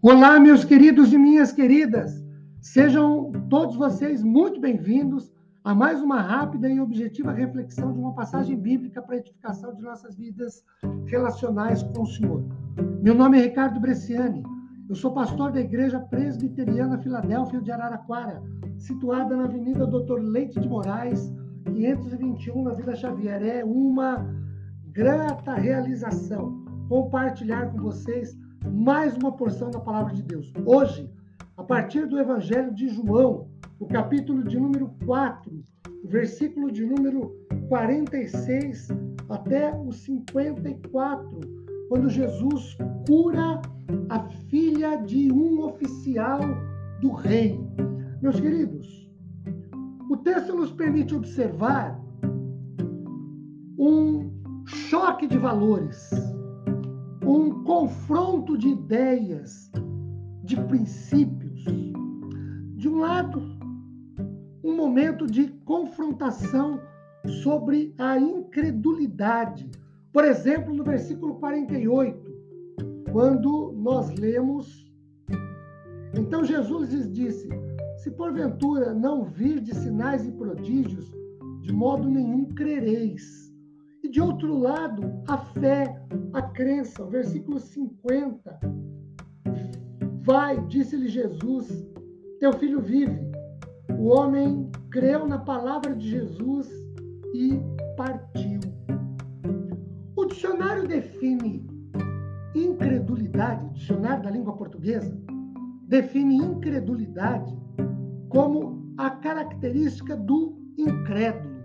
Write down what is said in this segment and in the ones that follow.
Olá, meus queridos e minhas queridas. Sejam todos vocês muito bem-vindos a mais uma rápida e objetiva reflexão de uma passagem bíblica para a edificação de nossas vidas relacionais com o Senhor. Meu nome é Ricardo Bresciani. Eu sou pastor da Igreja Presbiteriana Filadélfia de Araraquara, situada na Avenida Doutor Leite de Moraes, 521, na Vila Xavier. É uma grata realização compartilhar com vocês mais uma porção da palavra de Deus. Hoje, a partir do Evangelho de João, o capítulo de número 4, o versículo de número 46 até o 54, quando Jesus cura a filha de um oficial do rei. Meus queridos, o texto nos permite observar um choque de valores um confronto de ideias, de princípios. De um lado, um momento de confrontação sobre a incredulidade. Por exemplo, no versículo 48, quando nós lemos: Então Jesus lhes disse: Se porventura não vir de sinais e prodígios, de modo nenhum crereis. E de outro lado, a fé, a crença. O versículo 50. Vai, disse-lhe Jesus, teu filho vive. O homem creu na palavra de Jesus e partiu. O dicionário define incredulidade, o dicionário da língua portuguesa, define incredulidade como a característica do incrédulo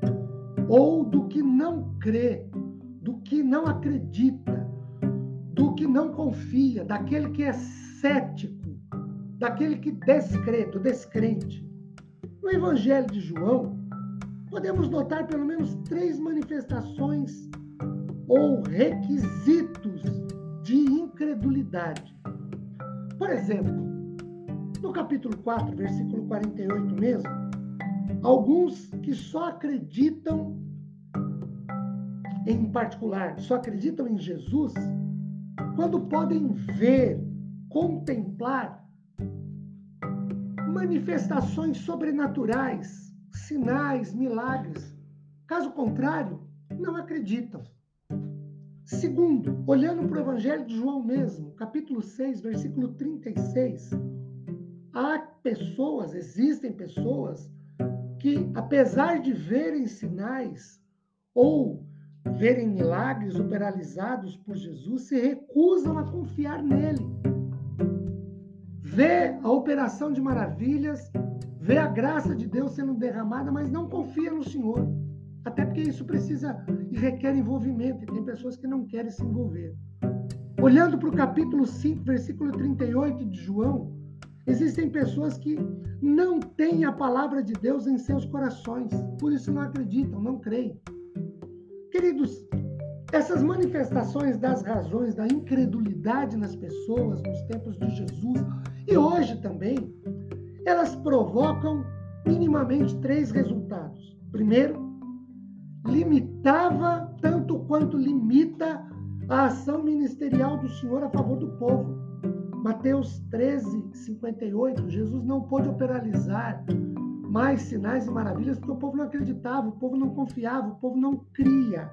ou do que não crê, do que não acredita, do que não confia, daquele que é cético, daquele que descrê, do descrente. No Evangelho de João, podemos notar pelo menos três manifestações ou requisitos de incredulidade. Por exemplo, no capítulo 4, versículo 48 mesmo, alguns que só acreditam em particular, só acreditam em Jesus quando podem ver, contemplar manifestações sobrenaturais, sinais, milagres. Caso contrário, não acreditam. Segundo, olhando para o Evangelho de João mesmo, capítulo 6, versículo 36, há pessoas, existem pessoas que, apesar de verem sinais ou verem milagres operalizados por Jesus, se recusam a confiar nele. Vê a operação de maravilhas, vê a graça de Deus sendo derramada, mas não confia no Senhor. Até porque isso precisa e requer envolvimento, e tem pessoas que não querem se envolver. Olhando para o capítulo 5, versículo 38 de João, Existem pessoas que não têm a palavra de Deus em seus corações, por isso não acreditam, não creem. Queridos, essas manifestações das razões da incredulidade nas pessoas nos tempos de Jesus e hoje também, elas provocam minimamente três resultados. Primeiro, limitava tanto quanto limita a ação ministerial do Senhor a favor do povo. Mateus 13, 58, Jesus não pôde operalizar mais sinais e maravilhas porque o povo não acreditava, o povo não confiava, o povo não cria.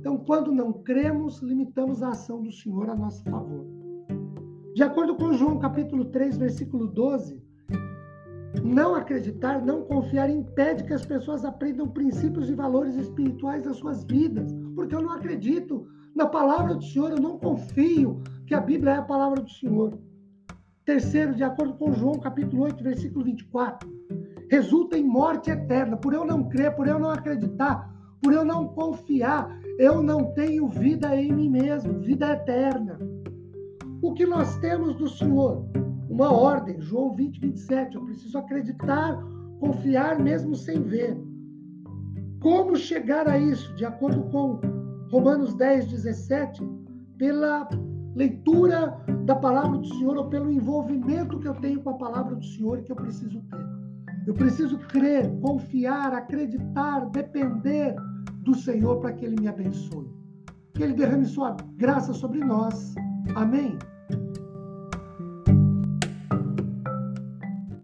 Então, quando não cremos, limitamos a ação do Senhor a nosso favor. De acordo com João capítulo 3, versículo 12, não acreditar, não confiar impede que as pessoas aprendam princípios e valores espirituais das suas vidas, porque eu não acredito na palavra do Senhor, eu não confio que a Bíblia é a palavra do Senhor. Terceiro, de acordo com João capítulo 8, versículo 24, resulta em morte eterna. Por eu não crer, por eu não acreditar, por eu não confiar, eu não tenho vida em mim mesmo, vida eterna. O que nós temos do Senhor? Uma ordem, João 20, 27. Eu preciso acreditar, confiar mesmo sem ver. Como chegar a isso? De acordo com Romanos 10, 17, pela leitura da palavra do Senhor ou pelo envolvimento que eu tenho com a palavra do Senhor e que eu preciso ter. Eu preciso crer, confiar, acreditar, depender do Senhor para que Ele me abençoe. Que Ele derrame sua graça sobre nós. Amém?